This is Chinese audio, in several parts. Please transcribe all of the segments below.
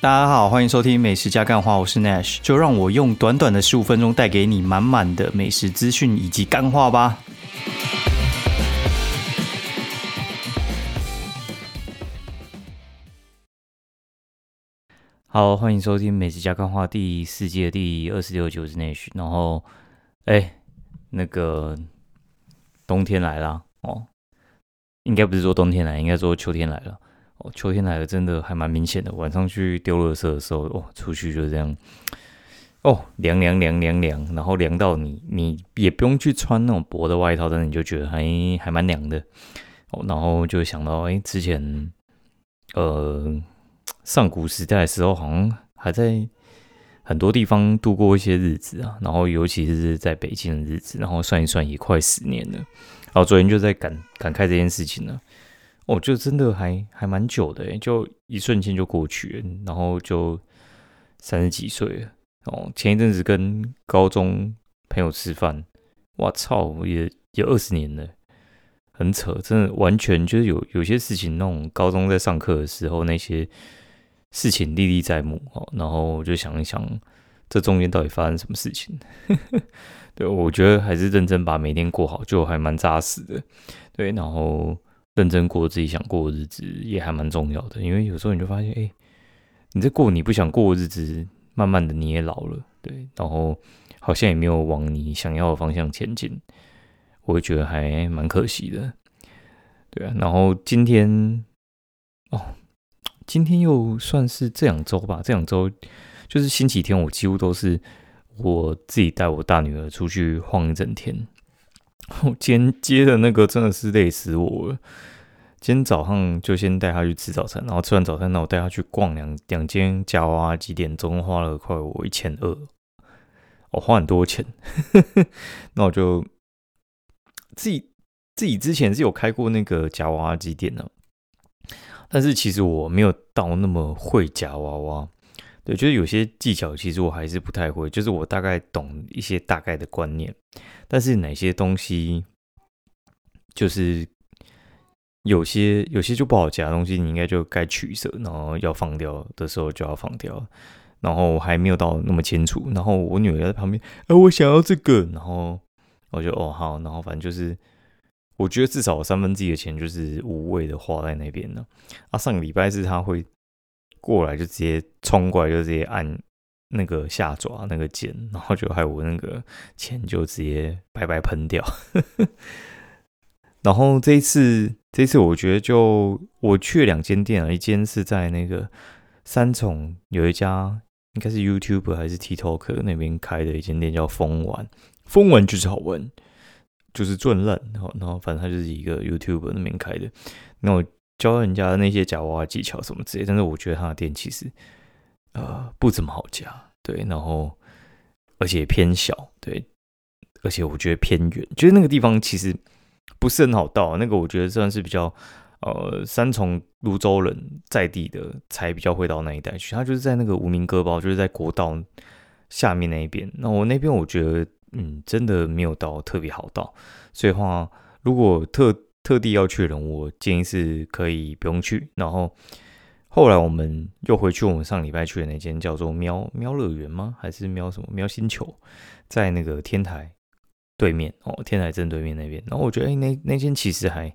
大家好，欢迎收听美食加干话，我是 Nash，就让我用短短的十五分钟带给你满满的美食资讯以及干话吧。好，欢迎收听美食加干话第四季的第二十六集，我是 Nash。然后，哎，那个冬天来了哦，应该不是说冬天来，应该说秋天来了。哦，秋天来了，真的还蛮明显的。晚上去丢垃圾的时候，哦，出去就这样，哦，凉凉凉凉凉，然后凉到你，你也不用去穿那种薄的外套，但是你就觉得还还蛮凉的。哦，然后就想到，哎，之前，呃，上古时代的时候，好像还在很多地方度过一些日子啊。然后尤其是在北京的日子，然后算一算也快十年了。然后昨天就在感感慨这件事情呢。哦，就真的还还蛮久的诶，就一瞬间就过去了，然后就三十几岁了。哦，前一阵子跟高中朋友吃饭，我操，也也二十年了，很扯，真的完全就是有有些事情，那种高中在上课的时候那些事情历历在目哦。然后我就想一想，这中间到底发生什么事情？对，我觉得还是认真把每天过好，就还蛮扎实的。对，然后。认真过自己想过的日子也还蛮重要的，因为有时候你就发现，哎，你在过你不想过的日子，慢慢的你也老了，对，然后好像也没有往你想要的方向前进，我会觉得还蛮可惜的，对啊。然后今天，哦，今天又算是这两周吧，这两周就是星期天，我几乎都是我自己带我大女儿出去晃一整天。我 今天接的那个真的是累死我了。今天早上就先带他去吃早餐，然后吃完早餐，那我带他去逛两两间夹娃娃机店，总共花了快我一千二，我花很多钱。那我就自己自己之前是有开过那个夹娃娃机店的，但是其实我没有到那么会夹娃娃。对，就是有些技巧，其实我还是不太会。就是我大概懂一些大概的观念，但是哪些东西，就是有些有些就不好夹东西，你应该就该取舍，然后要放掉的时候就要放掉。然后还没有到那么清楚。然后我女儿在旁边，哎，我想要这个。然后我就哦好，然后反正就是，我觉得至少三分之一的钱就是无谓的花在那边了。啊，上个礼拜是他会。过来就直接冲过来，就直接按那个下爪那个键，然后就害我那个钱就直接白白喷掉。然后这一次，这一次我觉得就我去两间店啊，一间是在那个三重有一家应该是 YouTube 还是 TikTok 那边开的一间店，叫风丸。风丸就是好玩，就是赚烂。然后，然后反正他就是一个 YouTube 那边开的。那我。教人家那些夹娃娃技巧什么之类，但是我觉得他的店其实呃不怎么好夹，对，然后而且偏小，对，而且我觉得偏远，就是那个地方其实不是很好到，那个我觉得算是比较呃三重泸州人在地的才比较会到那一带去，他就是在那个无名歌包，就是在国道下面那一边，那我那边我觉得嗯真的没有到特别好到，所以话如果特特地要去的人，我建议是可以不用去。然后后来我们又回去，我们上礼拜去的那间叫做喵喵乐园吗？还是喵什么喵星球？在那个天台对面哦，天台正对面那边。然后我觉得，哎，那那间其实还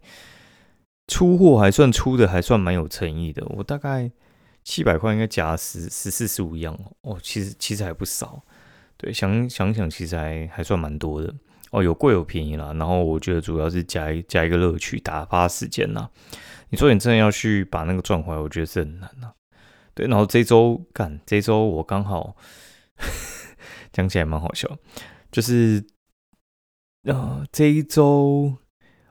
出货还算出的，还算蛮有诚意的。我大概七百块应该加十十四十五样哦，其实其实还不少。对，想想想，其实还还算蛮多的。哦，有贵有便宜啦，然后我觉得主要是加一加一个乐趣，打发时间呐。你说你真的要去把那个赚回来，我觉得是很难呐。对，然后这周干，这周我刚好 讲起来蛮好笑，就是呃这一周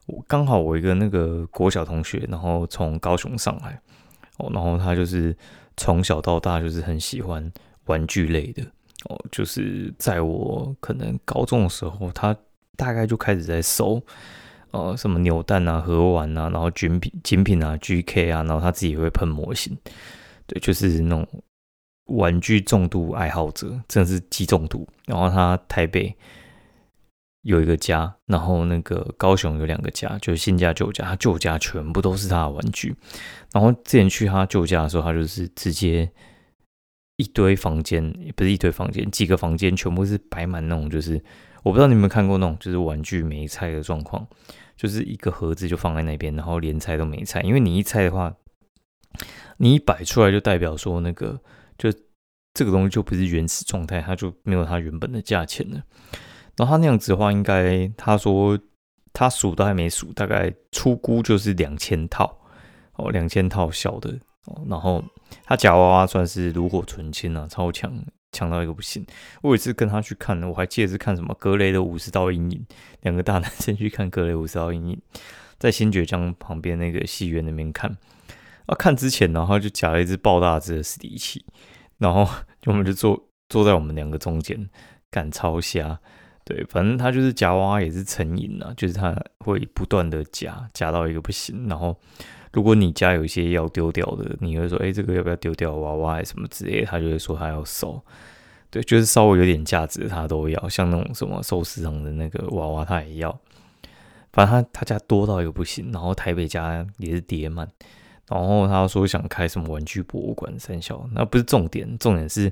我刚好我一个那个国小同学，然后从高雄上来，哦，然后他就是从小到大就是很喜欢玩具类的，哦，就是在我可能高中的时候，他。大概就开始在搜，呃，什么扭蛋啊、盒玩啊，然后精品、精品啊、GK 啊，然后他自己也会喷模型，对，就是那种玩具重度爱好者，真的是极重度。然后他台北有一个家，然后那个高雄有两个家，就是新家旧家，他旧家全部都是他的玩具。然后之前去他旧家的时候，他就是直接一堆房间，不是一堆房间，几个房间全部是摆满那种，就是我不知道你有没有看过那种，就是玩具没拆的状况，就是一个盒子就放在那边，然后连拆都没拆，因为你一拆的话，你一摆出来就代表说那个就这个东西就不是原始状态，它就没有它原本的价钱了。然后他那样子的话，应该他说他数都还没数，大概出估就是两千套哦，两千套小的哦。然后他夹娃娃算是炉火纯青啊，超强，强到一个不行。我有一次跟他去看，我还记得是看什么格雷的五十道阴影，两个大男生去看格雷五十道阴影，在新觉江旁边那个戏院那边看。啊，看之前然后就夹了一只爆大只的史迪奇，然后我们就坐坐在我们两个中间，赶超瞎。对，反正他就是夹娃娃也是成瘾啊，就是他会不断的夹，夹到一个不行。然后如果你家有一些要丢掉的，你会说，哎，这个要不要丢掉娃娃什么之类，他就会说他要收。对，就是稍微有点价值他都要，像那种什么寿司上的那个娃娃他也要。反正他他家多到一个不行，然后台北家也是叠满。然后他说想开什么玩具博物馆三小，那不是重点，重点是。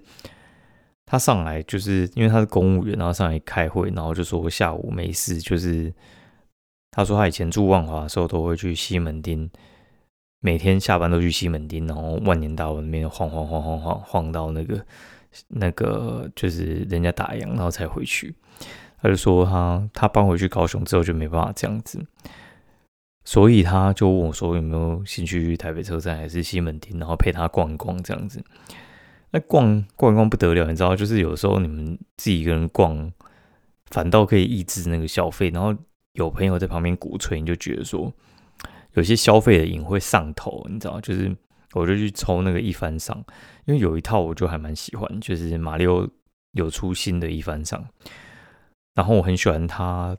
他上来就是因为他是公务员，然后上来开会，然后就说下午没事。就是他说他以前住万华的时候，都会去西门町，每天下班都去西门町，然后万年大楼那边晃晃晃晃晃晃到那个那个就是人家打烊，然后才回去。他就说他他搬回去高雄之后就没办法这样子，所以他就问我说有没有兴趣去台北车站还是西门町，然后陪他逛一逛这样子。那逛逛一逛不得了，你知道，就是有时候你们自己一个人逛，反倒可以抑制那个消费。然后有朋友在旁边鼓吹，你就觉得说，有些消费的瘾会上头，你知道，就是我就去抽那个一番赏，因为有一套我就还蛮喜欢，就是马里奥有出新的一番赏，然后我很喜欢它，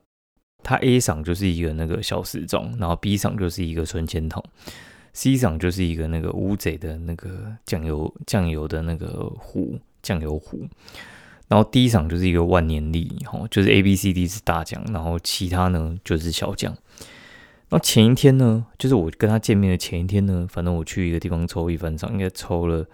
它 A 赏就是一个那个小时钟，然后 B 赏就是一个存钱筒。C 赏就是一个那个乌贼的那个酱油酱油的那个壶酱油壶，然后 D 赏就是一个万年历，哈，就是 A B C D 是大奖，然后其他呢就是小奖。那前一天呢，就是我跟他见面的前一天呢，反正我去一个地方抽一番赏，应该抽了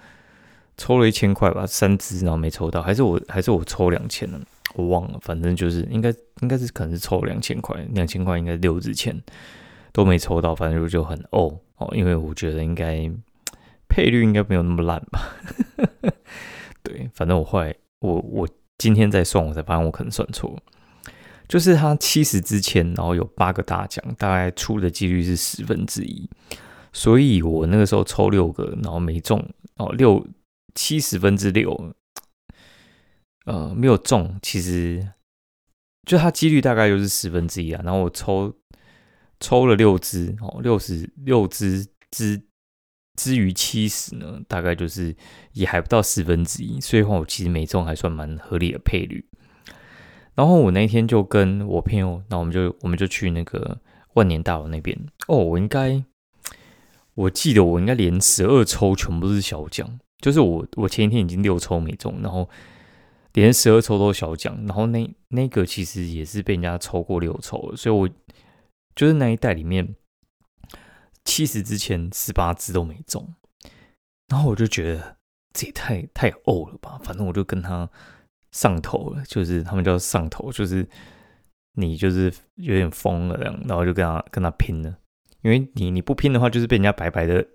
抽了一千块吧，三支，然后没抽到，还是我还是我抽两千呢，我忘了，反正就是应该应该是可能是抽两千块，两千块应该六支签都没抽到，反正就就很哦。哦，因为我觉得应该配率应该没有那么烂吧。对，反正我后来我我今天在算，我才发现我可能算错了。就是他七十之前，然后有八个大奖，大概出的几率是十分之一。所以我那个时候抽六个，然后没中哦，六七十分之六，呃，没有中。其实就它几率大概就是十分之一啊。然后我抽。抽了六支哦，六十六支之之于七十呢，大概就是也还不到十分之一，所以话我其实没中还算蛮合理的配率。然后我那天就跟我朋友，那我们就我们就去那个万年大楼那边哦，我应该我记得我应该连十二抽全部是小奖，就是我我前一天已经六抽没中，然后连十二抽都小奖，然后那那个其实也是被人家抽过六抽，所以我。就是那一袋里面，七十之前十八只都没中，然后我就觉得这也太太呕了吧。反正我就跟他上头了，就是他们叫上头，就是你就是有点疯了这样，然后就跟他跟他拼了。因为你你不拼的话，就是被人家白白的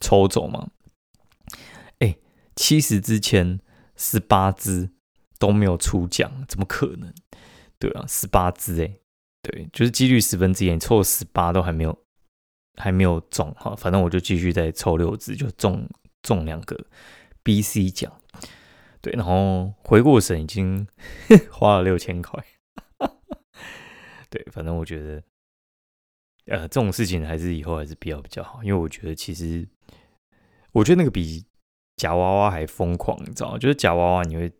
抽走嘛。哎，七十之前十八只都没有出奖，怎么可能？对啊，十八只哎。对，就是几率十分之一，你抽十八都还没有，还没有中哈。反正我就继续再抽六支，就中中两个 B、C 奖。对，然后回过神已经 花了六千块。对，反正我觉得，呃，这种事情还是以后还是比较比较好，因为我觉得其实，我觉得那个比假娃娃还疯狂，你知道吗？就是假娃娃你会。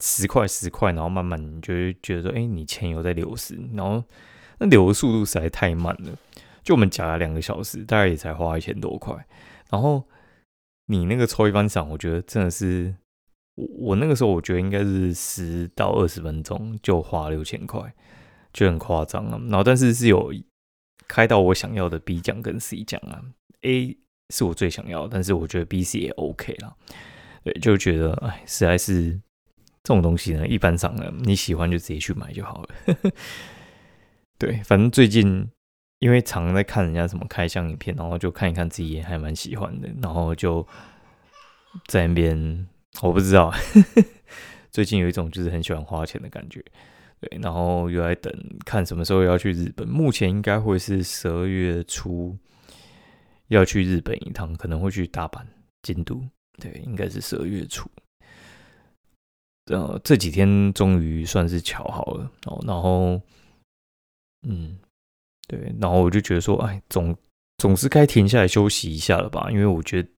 十块十块，然后慢慢你就会觉得说，哎，你钱有在流失，然后那流的速度实在太慢了。就我们夹了两个小时，大概也才花一千多块。然后你那个抽一番赏，我觉得真的是，我我那个时候我觉得应该是十到二十分钟就花六千块，就很夸张啊。然后但是是有开到我想要的 B 奖跟 C 奖啊，A 是我最想要，但是我觉得 B、C 也 OK 了。对，就觉得哎，实在是这种东西呢，一般上呢，你喜欢就直接去买就好了。对，反正最近因为常在看人家什么开箱影片，然后就看一看自己也还蛮喜欢的，然后就在那边，我不知道，最近有一种就是很喜欢花钱的感觉。对，然后又在等看什么时候要去日本，目前应该会是十二月初要去日本一趟，可能会去大阪、京都。对，应该是十二月初。呃，这几天终于算是巧好了哦。然后，嗯，对，然后我就觉得说，哎，总总是该停下来休息一下了吧？因为我觉得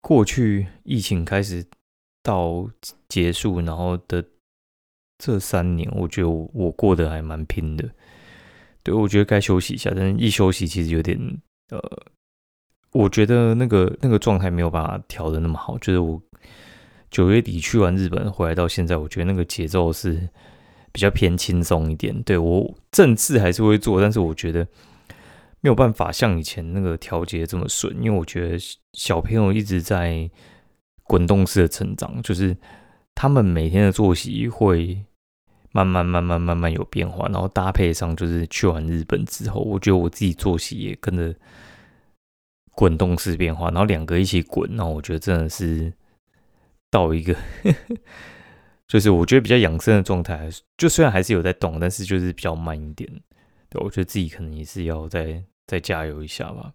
过去疫情开始到结束，然后的这三年，我觉得我过得还蛮拼的。对，我觉得该休息一下，但是一休息其实有点呃。我觉得那个那个状态没有办法调的那么好，就是我九月底去完日本回来到现在，我觉得那个节奏是比较偏轻松一点。对我正事还是会做，但是我觉得没有办法像以前那个调节这么顺，因为我觉得小朋友一直在滚动式的成长，就是他们每天的作息会慢慢慢慢慢慢有变化，然后搭配上就是去完日本之后，我觉得我自己作息也跟着。滚动式变化，然后两个一起滚，那我觉得真的是到一个，就是我觉得比较养生的状态。就虽然还是有在动，但是就是比较慢一点。对我觉得自己可能也是要再再加油一下吧。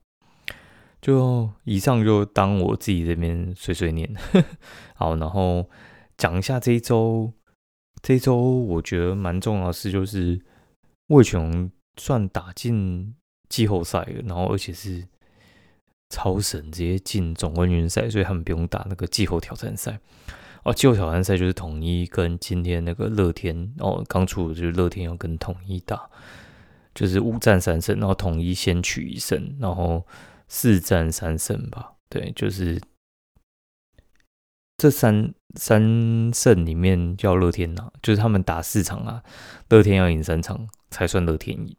就以上就当我自己这边碎碎念。好，然后讲一下这一周，这一周我觉得蛮重要的事就是魏琼算打进季后赛了，然后而且是。超神直接进总冠军赛，所以他们不用打那个季后挑战赛。哦，季后挑战赛就是统一跟今天那个乐天哦，刚出的就是乐天要跟统一打，就是五战三胜，然后统一先取一胜，然后四战三胜吧。对，就是这三三胜里面叫乐天拿，就是他们打四场啊，乐天要赢三场才算乐天赢。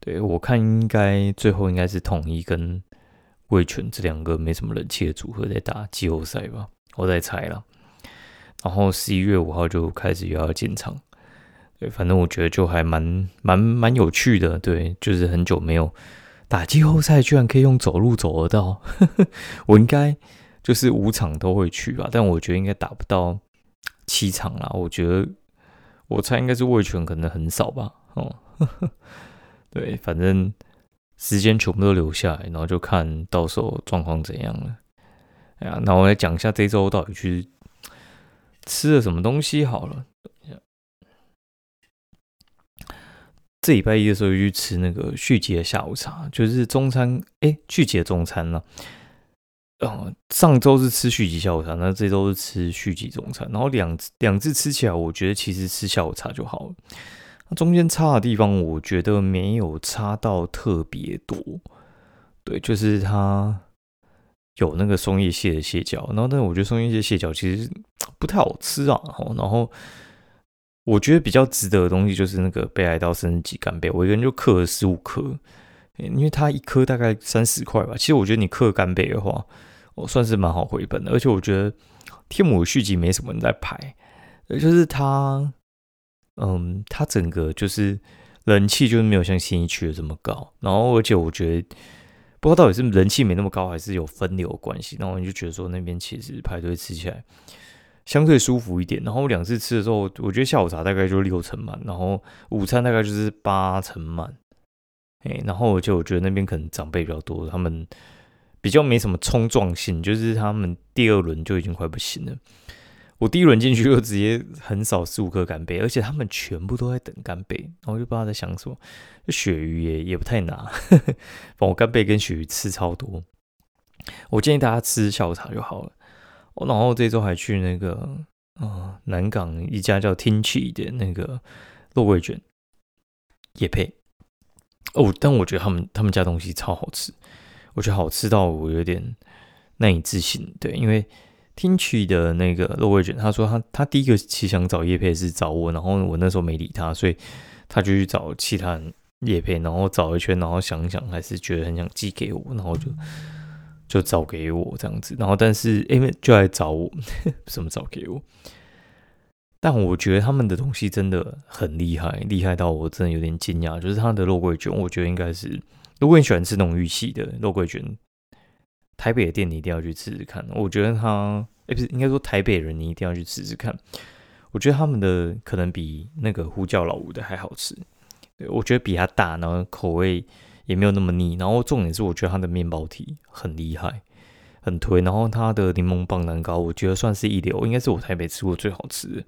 对我看应该最后应该是统一跟。味全这两个没什么人气的组合在打季后赛吧，我在猜了。然后十一月五号就开始又要进场，对，反正我觉得就还蛮蛮蛮有趣的。对，就是很久没有打季后赛，居然可以用走路走得到。我应该就是五场都会去吧，但我觉得应该打不到七场啦。我觉得我猜应该是味全可能很少吧。哦，对，反正。时间全部都留下来，然后就看到时候状况怎样了。哎呀，那我来讲一下这周到底去吃了什么东西好了。这礼拜一的时候去吃那个续集的下午茶，就是中餐。哎，续集的中餐呢？呃，上周是吃续集下午茶，那这周是吃续集中餐。然后两两次吃起来，我觉得其实吃下午茶就好了。中间差的地方，我觉得没有差到特别多。对，就是它有那个松叶蟹的蟹脚，然后但我觉得松叶蟹蟹脚其实不太好吃啊。然后我觉得比较值得的东西就是那个北海道生日鸡干贝，我一个人就刻了十五颗，因为它一颗大概三十块吧。其实我觉得你刻干贝的话，我算是蛮好回本的。而且我觉得天母续集没什么人在排，就是它。嗯，它整个就是人气就是没有像新一区的这么高，然后而且我觉得不知道到底是人气没那么高，还是有分流关系，然后我就觉得说那边其实排队吃起来相对舒服一点。然后两次吃的时候，我觉得下午茶大概就六成满，然后午餐大概就是八成满。哎，然后就我觉得那边可能长辈比较多，他们比较没什么冲撞性，就是他们第二轮就已经快不行了。我第一轮进去就直接横扫十五颗干贝，而且他们全部都在等干贝，然后就不知道在想什么。鳕鱼也也不太拿，帮我干贝跟鳕鱼吃超多。我建议大家吃下午茶就好了。然后这周还去那个啊南港一家叫天气的那个肉桂卷，也配哦。但我觉得他们他们家东西超好吃，我觉得好吃到我有点难以置信。对，因为。听取的那个肉桂卷，他说他他第一个其实想找叶配是找我，然后我那时候没理他，所以他就去找其他人叶配，然后找一圈，然后想一想还是觉得很想寄给我，然后就就找给我这样子，然后但是 A 就来找我，什么找给我？但我觉得他们的东西真的很厉害，厉害到我真的有点惊讶。就是他的肉桂卷，我觉得应该是，如果你喜欢吃那种玉器的肉桂卷，台北的店你一定要去吃吃看。我觉得他，哎，不是，应该说台北人你一定要去吃吃看。我觉得他们的可能比那个呼叫老吴的还好吃。我觉得比他大，然后口味也没有那么腻。然后重点是，我觉得它的面包体很厉害，很推。然后它的柠檬棒蛋糕，我觉得算是一流，应该是我台北吃过最好吃的。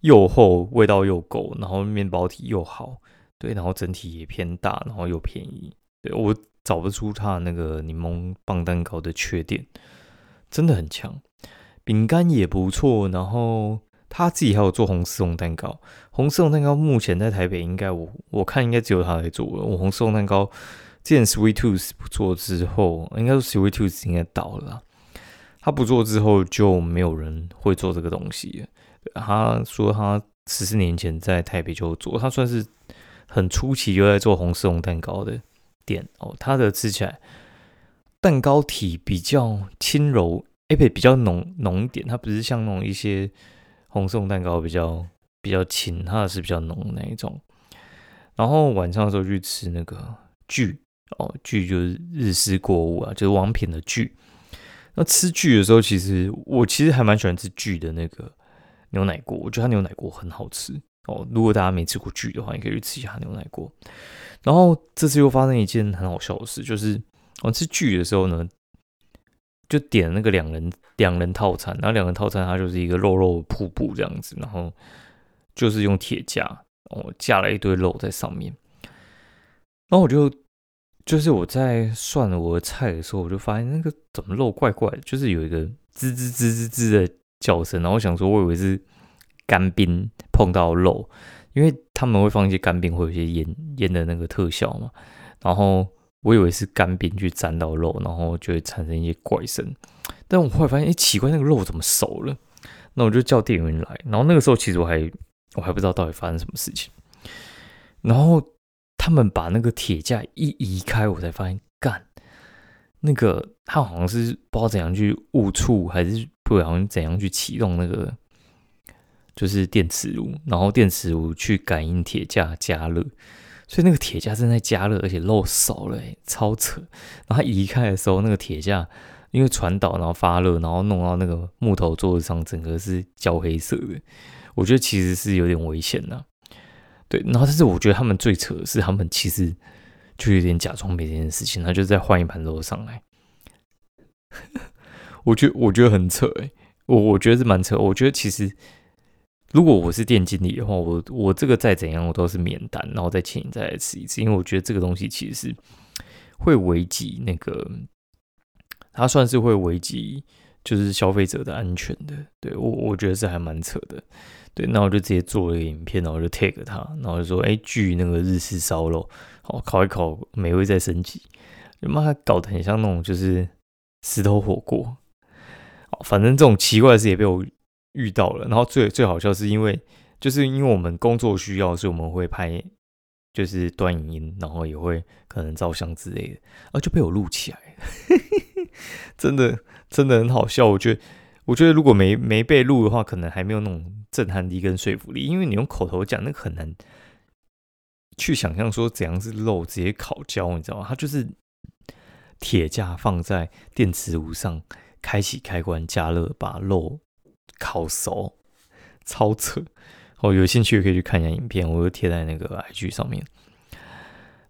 又厚，味道又够，然后面包体又好，对，然后整体也偏大，然后又便宜，对我找不出它那个柠檬棒蛋糕的缺点，真的很强。饼干也不错，然后他自己还有做红丝绒蛋糕，红丝绒蛋糕目前在台北应该我我看应该只有他在做了。我红丝绒蛋糕之前 Sweet Tooth 不做之后，应该说 Sweet Tooth 应该倒了，他不做之后就没有人会做这个东西。他说他十四年前在台北就做，他算是很初期就在做红丝绒蛋糕的店哦。他的吃起来蛋糕体比较轻柔，哎不比较浓浓一点，它不是像那种一些红丝绒蛋糕比较比较轻，它是比较浓那一种。然后晚上的时候去吃那个聚哦，聚就是日式锅物啊，就是王品的聚。那吃聚的时候，其实我其实还蛮喜欢吃聚的那个。牛奶锅，我觉得它牛奶锅很好吃哦。如果大家没吃过巨的话，你可以去吃一下牛奶锅。然后这次又发生一件很好笑的事，就是我吃巨的时候呢，就点那个两人两人套餐，然后两人套餐它就是一个肉肉瀑布这样子，然后就是用铁架哦架了一堆肉在上面。然后我就就是我在算我的菜的时候，我就发现那个怎么肉怪怪的，就是有一个滋滋滋滋滋的。叫声，然后我想说，我以为是干冰碰到肉，因为他们会放一些干冰，会有一些烟烟的那个特效嘛。然后我以为是干冰去沾到肉，然后就会产生一些怪声。但我后来发现，哎，奇怪，那个肉怎么熟了？那我就叫店员来。然后那个时候，其实我还我还不知道到底发生什么事情。然后他们把那个铁架一移开，我才发现，干，那个他好像是不知道怎样去误触，还是。不好像怎样去启动那个，就是电磁炉，然后电磁炉去感应铁架加热，所以那个铁架正在加热，而且漏熟了，超扯。然后他移开的时候，那个铁架因为传导，然后发热，然后弄到那个木头桌子上，整个是焦黑色的。我觉得其实是有点危险的。对，然后但是我觉得他们最扯的是，他们其实就有点假装没这件事情，他就再换一盘肉上来。我觉得我觉得很扯哎，我我觉得是蛮扯。我觉得其实如果我是店经理的话，我我这个再怎样我都是免单，然后再请你再来吃一次，因为我觉得这个东西其实是会危及那个，它算是会危及就是消费者的安全的。对我我觉得是还蛮扯的。对，那我就直接做了一个影片，然后就 tag 他，然后就说：哎，据那个日式烧肉，好烤一烤，美味再升级。你妈，搞得很像那种就是石头火锅。反正这种奇怪的事也被我遇到了，然后最最好笑是因为就是因为我们工作需要，所以我们会拍就是短影音，然后也会可能照相之类的，啊就被我录起来，真的真的很好笑。我觉得我觉得如果没没被录的话，可能还没有那种震撼力跟说服力，因为你用口头讲，那很难去想象说怎样是肉直接烤焦，你知道吗？它就是铁架放在电磁炉上。开启开关加热，把肉烤熟，超扯！哦，有兴趣可以去看一下影片，我就贴在那个 IG 上面。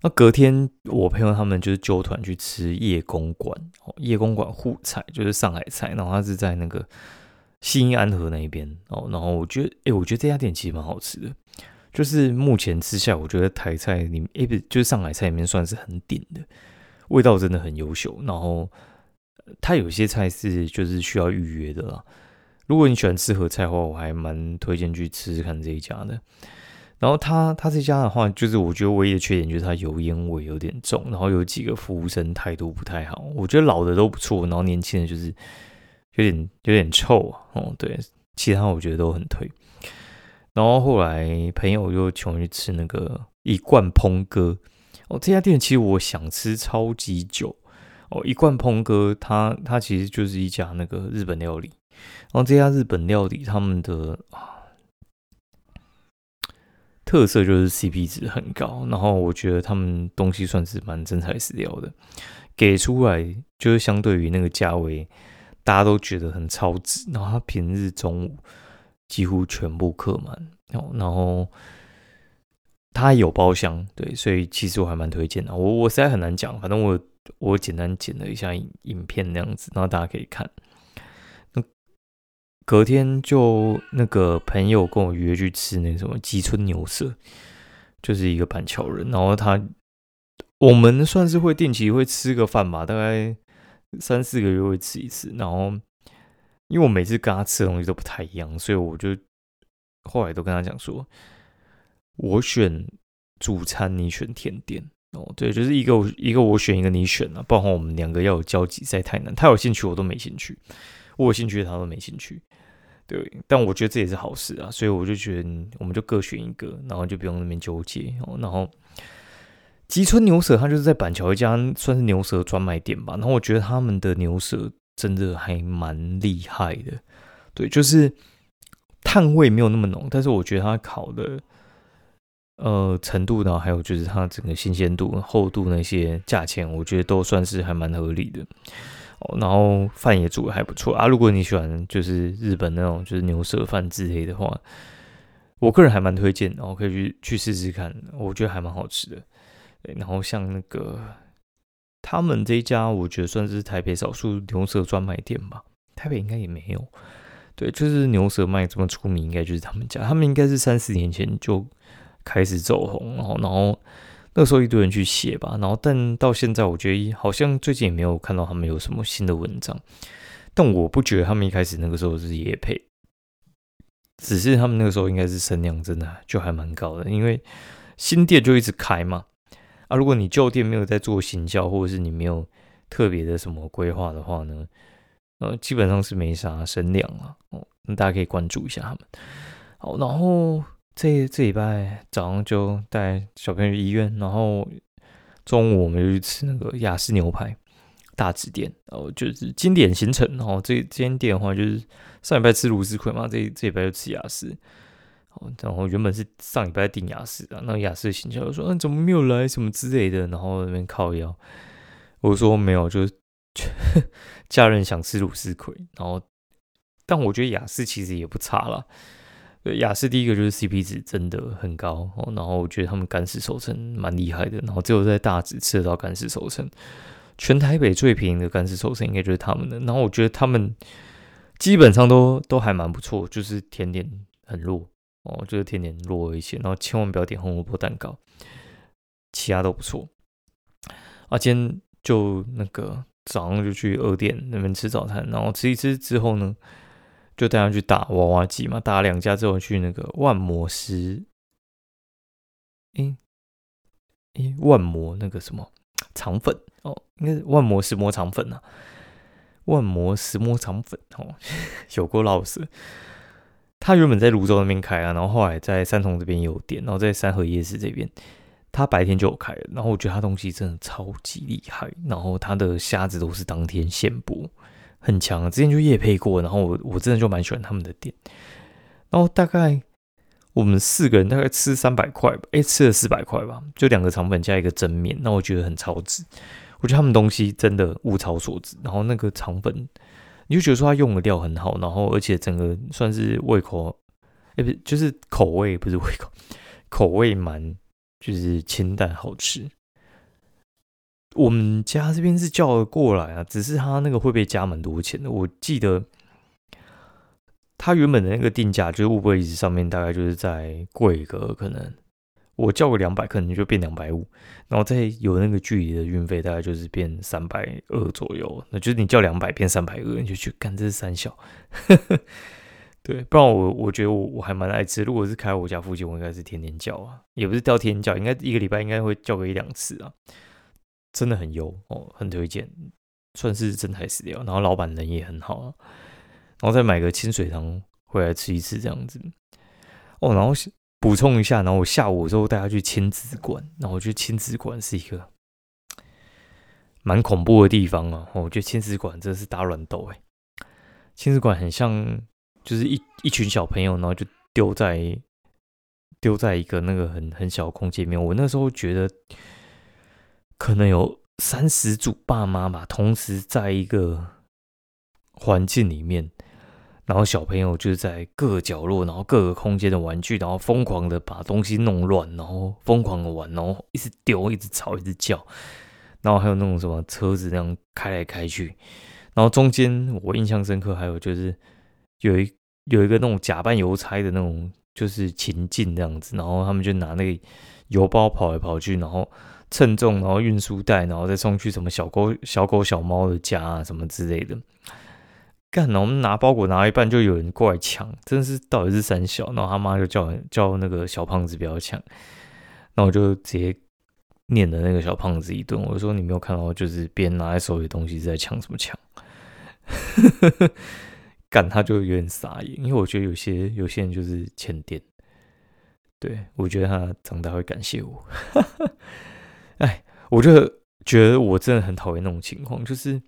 那隔天，我朋友他们就是揪团去吃叶公馆，哦，叶公馆沪菜就是上海菜，然后他是在那个新安河那一边哦。然后我觉得，哎，我觉得这家店其实蛮好吃的，就是目前吃下，我觉得台菜里面，哎，不就是上海菜里面算是很顶的，味道真的很优秀，然后。它有些菜是就是需要预约的啦。如果你喜欢吃合菜的话，我还蛮推荐去吃吃看这一家的。然后他他这家的话，就是我觉得唯一的缺点就是它油烟味有点重，然后有几个服务生态度不太好。我觉得老的都不错，然后年轻的就是有点有点臭啊。哦，对，其他我觉得都很推。然后后来朋友又请我去吃那个一罐烹哥。哦，这家店其实我想吃超级久。哦，一罐烹哥，它它其实就是一家那个日本料理，然后这家日本料理他们的特色就是 CP 值很高，然后我觉得他们东西算是蛮真材实料的，给出来就是相对于那个价位，大家都觉得很超值，然后他平日中午几乎全部客满，哦，然后。它有包厢，对，所以其实我还蛮推荐的。我我实在很难讲，反正我我简单剪了一下影影片那样子，然后大家可以看。隔天就那个朋友跟我约去吃那什么吉村牛舍，就是一个板桥人，然后他我们算是会定期会吃个饭吧，大概三四个月会吃一次。然后因为我每次跟他吃的东西都不太一样，所以我就后来都跟他讲说。我选主餐，你选甜点哦。对，就是一个一个我选一个你选啊，包括我们两个要有交集，在太难。他有兴趣，我都没兴趣；我有兴趣，他都没兴趣。对，但我觉得这也是好事啊，所以我就觉得我们就各选一个，然后就不用那边纠结。然后吉村牛舌，它就是在板桥一家算是牛舌专卖店吧。然后我觉得他们的牛舌真的还蛮厉害的。对，就是碳味没有那么浓，但是我觉得它烤的。呃，程度呢，还有就是它整个新鲜度、厚度那些价钱，我觉得都算是还蛮合理的。然后饭也煮的还不错啊。如果你喜欢就是日本那种就是牛舌饭之类的话，我个人还蛮推荐，然后可以去去试试看，我觉得还蛮好吃的。然后像那个他们这一家，我觉得算是台北少数牛舌专卖店吧。台北应该也没有。对，就是牛舌卖这么出名，应该就是他们家。他们应该是三四年前就。开始走红，然后，然后那时候一堆人去写吧，然后，但到现在，我觉得好像最近也没有看到他们有什么新的文章。但我不觉得他们一开始那个时候是野配，只是他们那个时候应该是声量真的就还蛮高的，因为新店就一直开嘛。啊，如果你旧店没有在做行销，或者是你没有特别的什么规划的话呢，呃，基本上是没啥声量了。哦，那大家可以关注一下他们。好，然后。这这礼拜早上就带小朋友去医院，然后中午我们就去吃那个雅士牛排大指店，然后就是经典行程。然后这这间店的话，就是上礼拜吃卢斯奎嘛，这这礼拜就吃雅士。然后原本是上礼拜订雅士的，那雅士的行销就说：“嗯，怎么没有来什么之类的？”然后那边靠腰，我说没有，就是 家人想吃鲁斯奎。然后，但我觉得雅士其实也不差了。对雅士第一个就是 CP 值真的很高哦，然后我觉得他们干式熟成蛮厉害的，然后只有在大直吃得到干式熟成，全台北最便宜的干式熟成应该就是他们的，然后我觉得他们基本上都都还蛮不错，就是甜点很弱哦，就是甜点弱一些，然后千万不要点红萝卜蛋糕，其他都不错。啊，今天就那个早上就去二店那边吃早餐，然后吃一吃之后呢。就带他去打娃娃机嘛，打了两家之后去那个万魔石，诶诶，万魔那个什么肠粉哦，应该是万魔石磨肠粉啊，万魔石磨肠粉哦，有过老师。他原本在泸州那边开啊，然后后来在三重这边有店，然后在三河夜市这边，他白天就有开。然后我觉得他东西真的超级厉害，然后他的虾子都是当天现剥。很强，之前就夜配过，然后我我真的就蛮喜欢他们的店。然后大概我们四个人大概吃三百块吧，哎，吃了四百块吧，就两个肠粉加一个蒸面，那我觉得很超值。我觉得他们东西真的物超所值。然后那个肠粉，你就觉得说它用的料很好，然后而且整个算是胃口，哎，不就是口味不是胃口，口味蛮就是清淡好吃。我们家这边是叫了过来啊，只是他那个会被加蛮多钱的。我记得他原本的那个定价就是物柜椅子上面大概就是在贵个可能我叫个两百，可能就变两百五，然后再有那个距离的运费，大概就是变三百二左右。那就是你叫两百变三百二，你就去干这是三小。对，不然我我觉得我我还蛮爱吃。如果是开我家附近，我应该是天天叫啊，也不是叫天天叫，应该一个礼拜应该会叫个一两次啊。真的很优哦，很推荐，算是真材实料。然后老板人也很好啊，然后再买个清水汤回来吃一次这样子。哦，然后补充一下，然后我下午之后带他去亲子馆，然后我觉得亲子馆是一个蛮恐怖的地方啊。我觉得亲子馆真的是打软斗哎，亲子馆很像就是一一群小朋友，然后就丢在丢在一个那个很很小的空间里面。我那时候觉得可能有三十组爸妈吧，同时在一个环境里面。然后小朋友就在各个角落，然后各个空间的玩具，然后疯狂的把东西弄乱，然后疯狂的玩，然后一直丢，一直吵，一直叫。然后还有那种什么车子那样开来开去。然后中间我印象深刻，还有就是有一有一个那种假扮邮差的那种就是情境这样子。然后他们就拿那个邮包跑来跑去，然后称重，然后运输带，然后再送去什么小狗、小狗、小猫的家啊什么之类的。干，我们拿包裹拿一半就有人过来抢，真是到底是三小，然后他妈就叫叫那个小胖子不要抢，那我就直接念了那个小胖子一顿，我说你没有看到，就是别人拿在手里的东西是在抢什么抢？干他就有点傻眼，因为我觉得有些有些人就是欠电，对我觉得他长大会感谢我，哎，我就觉得我真的很讨厌那种情况，就是。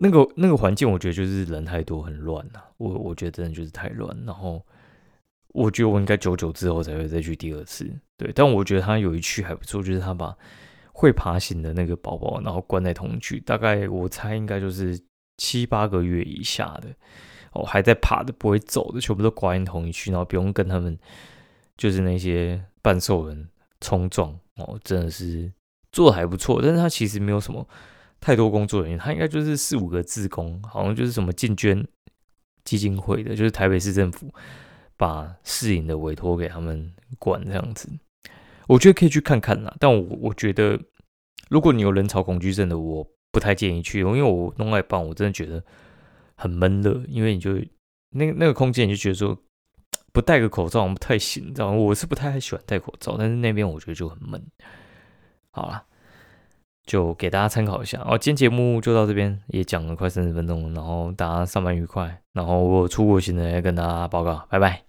那个那个环境，我觉得就是人太多，很乱呐。我我觉得真的就是太乱。然后我觉得我应该久久之后才会再去第二次。对，但我觉得他有一区还不错，就是他把会爬行的那个宝宝，然后关在同区，大概我猜应该就是七八个月以下的哦，还在爬的，不会走的，全部都关在同一区，然后不用跟他们就是那些半兽人冲撞哦，真的是做的还不错。但是他其实没有什么。太多工作人员，他应该就是四五个自工，好像就是什么进捐基金会的，就是台北市政府把市营的委托给他们管这样子。我觉得可以去看看啦，但我我觉得如果你有人潮恐惧症的，我不太建议去，因为我弄外办，我真的觉得很闷热，因为你就那那个空间，你就觉得说不戴个口罩不太行，知道吗？我是不太喜欢戴口罩，但是那边我觉得就很闷。好了。就给大家参考一下哦。今天节目就到这边，也讲了快三十分钟，然后大家上班愉快。然后我出国行的，跟大家报告，拜拜。